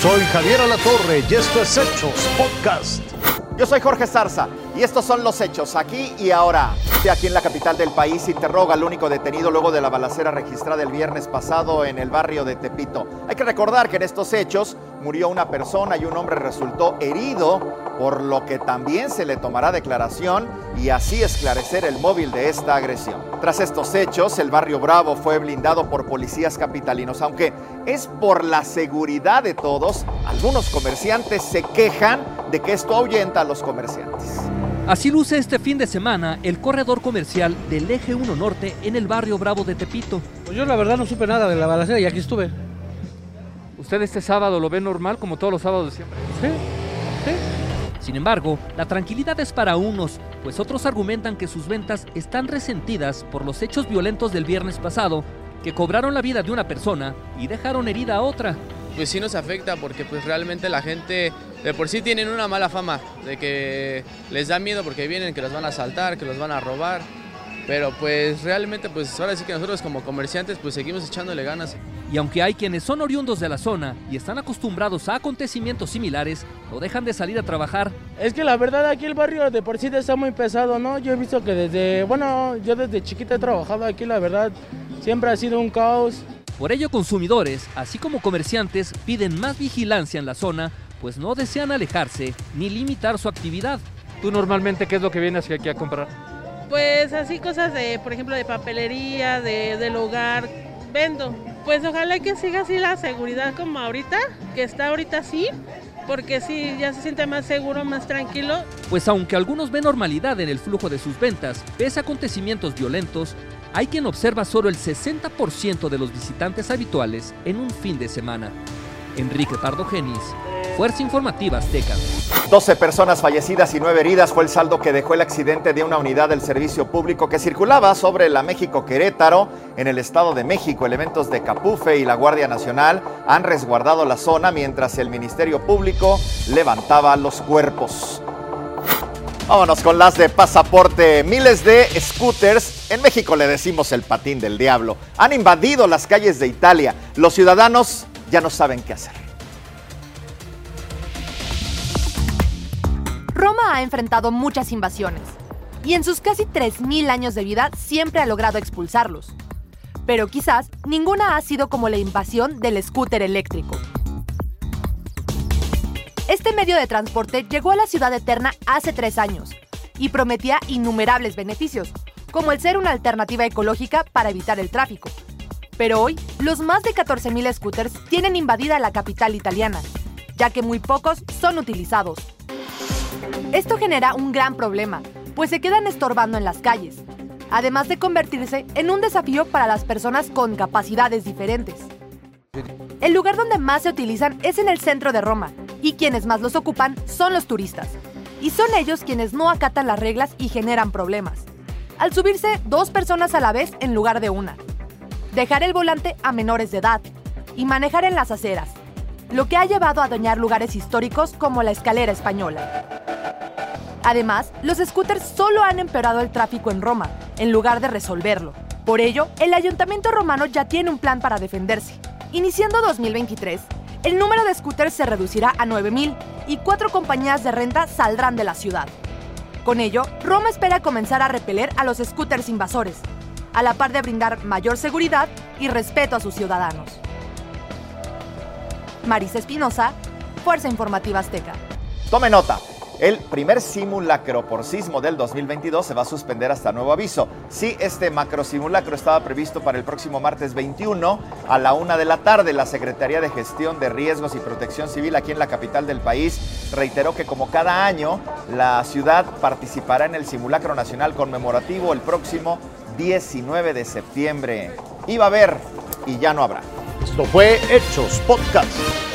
Soy Javier Alatorre y esto es Hechos Podcast. Yo soy Jorge Zarza y estos son los hechos aquí y ahora. Aquí en la capital del país interroga al único detenido luego de la balacera registrada el viernes pasado en el barrio de Tepito. Hay que recordar que en estos hechos murió una persona y un hombre resultó herido, por lo que también se le tomará declaración y así esclarecer el móvil de esta agresión. Tras estos hechos, el barrio Bravo fue blindado por policías capitalinos, aunque es por la seguridad de todos, algunos comerciantes se quejan de que esto ahuyenta a los comerciantes. Así luce este fin de semana el corredor comercial del Eje 1 Norte en el barrio Bravo de Tepito. Pues yo la verdad no supe nada de la balacera y aquí estuve. ¿Usted este sábado lo ve normal como todos los sábados de siempre? Sí, sí. Sin embargo, la tranquilidad es para unos, pues otros argumentan que sus ventas están resentidas por los hechos violentos del viernes pasado, que cobraron la vida de una persona y dejaron herida a otra. Pues sí nos afecta porque pues realmente la gente de por sí tienen una mala fama, de que les da miedo porque vienen que los van a asaltar, que los van a robar. Pero pues realmente pues ahora sí que nosotros como comerciantes pues seguimos echándole ganas. Y aunque hay quienes son oriundos de la zona y están acostumbrados a acontecimientos similares, no dejan de salir a trabajar. Es que la verdad aquí el barrio de por sí está muy pesado, ¿no? Yo he visto que desde, bueno, yo desde chiquita he trabajado aquí, la verdad, siempre ha sido un caos. Por ello consumidores, así como comerciantes, piden más vigilancia en la zona, pues no desean alejarse ni limitar su actividad. ¿Tú normalmente qué es lo que vienes aquí a comprar? Pues así cosas de, por ejemplo, de papelería, de, del hogar, vendo. Pues ojalá que siga así la seguridad como ahorita, que está ahorita así, porque sí, ya se siente más seguro, más tranquilo. Pues aunque algunos ven normalidad en el flujo de sus ventas, pese a acontecimientos violentos, hay quien observa solo el 60% de los visitantes habituales en un fin de semana. Enrique Pardo Genis, Fuerza Informativa Azteca. 12 personas fallecidas y 9 heridas fue el saldo que dejó el accidente de una unidad del servicio público que circulaba sobre la México Querétaro en el Estado de México. Elementos de Capufe y la Guardia Nacional han resguardado la zona mientras el Ministerio Público levantaba los cuerpos. Vámonos con las de pasaporte. Miles de scooters, en México le decimos el patín del diablo, han invadido las calles de Italia. Los ciudadanos ya no saben qué hacer. Roma ha enfrentado muchas invasiones y en sus casi 3.000 años de vida siempre ha logrado expulsarlos. Pero quizás ninguna ha sido como la invasión del scooter eléctrico. Este medio de transporte llegó a la ciudad eterna hace tres años y prometía innumerables beneficios, como el ser una alternativa ecológica para evitar el tráfico. Pero hoy, los más de 14.000 scooters tienen invadida la capital italiana, ya que muy pocos son utilizados. Esto genera un gran problema, pues se quedan estorbando en las calles, además de convertirse en un desafío para las personas con capacidades diferentes. El lugar donde más se utilizan es en el centro de Roma, y quienes más los ocupan son los turistas. Y son ellos quienes no acatan las reglas y generan problemas. Al subirse dos personas a la vez en lugar de una. Dejar el volante a menores de edad. Y manejar en las aceras. Lo que ha llevado a dañar lugares históricos como la escalera española. Además, los scooters solo han empeorado el tráfico en Roma, en lugar de resolverlo. Por ello, el ayuntamiento romano ya tiene un plan para defenderse. Iniciando 2023, el número de scooters se reducirá a 9.000 y cuatro compañías de renta saldrán de la ciudad. Con ello, Roma espera comenzar a repeler a los scooters invasores, a la par de brindar mayor seguridad y respeto a sus ciudadanos. Marisa Espinosa, Fuerza Informativa Azteca. Tome nota. El primer simulacro por sismo del 2022 se va a suspender hasta nuevo aviso. Sí, este macro simulacro estaba previsto para el próximo martes 21 a la una de la tarde. La Secretaría de Gestión de Riesgos y Protección Civil aquí en la capital del país reiteró que como cada año la ciudad participará en el simulacro nacional conmemorativo el próximo 19 de septiembre. Iba a haber y ya no habrá. Esto fue Hechos Podcast.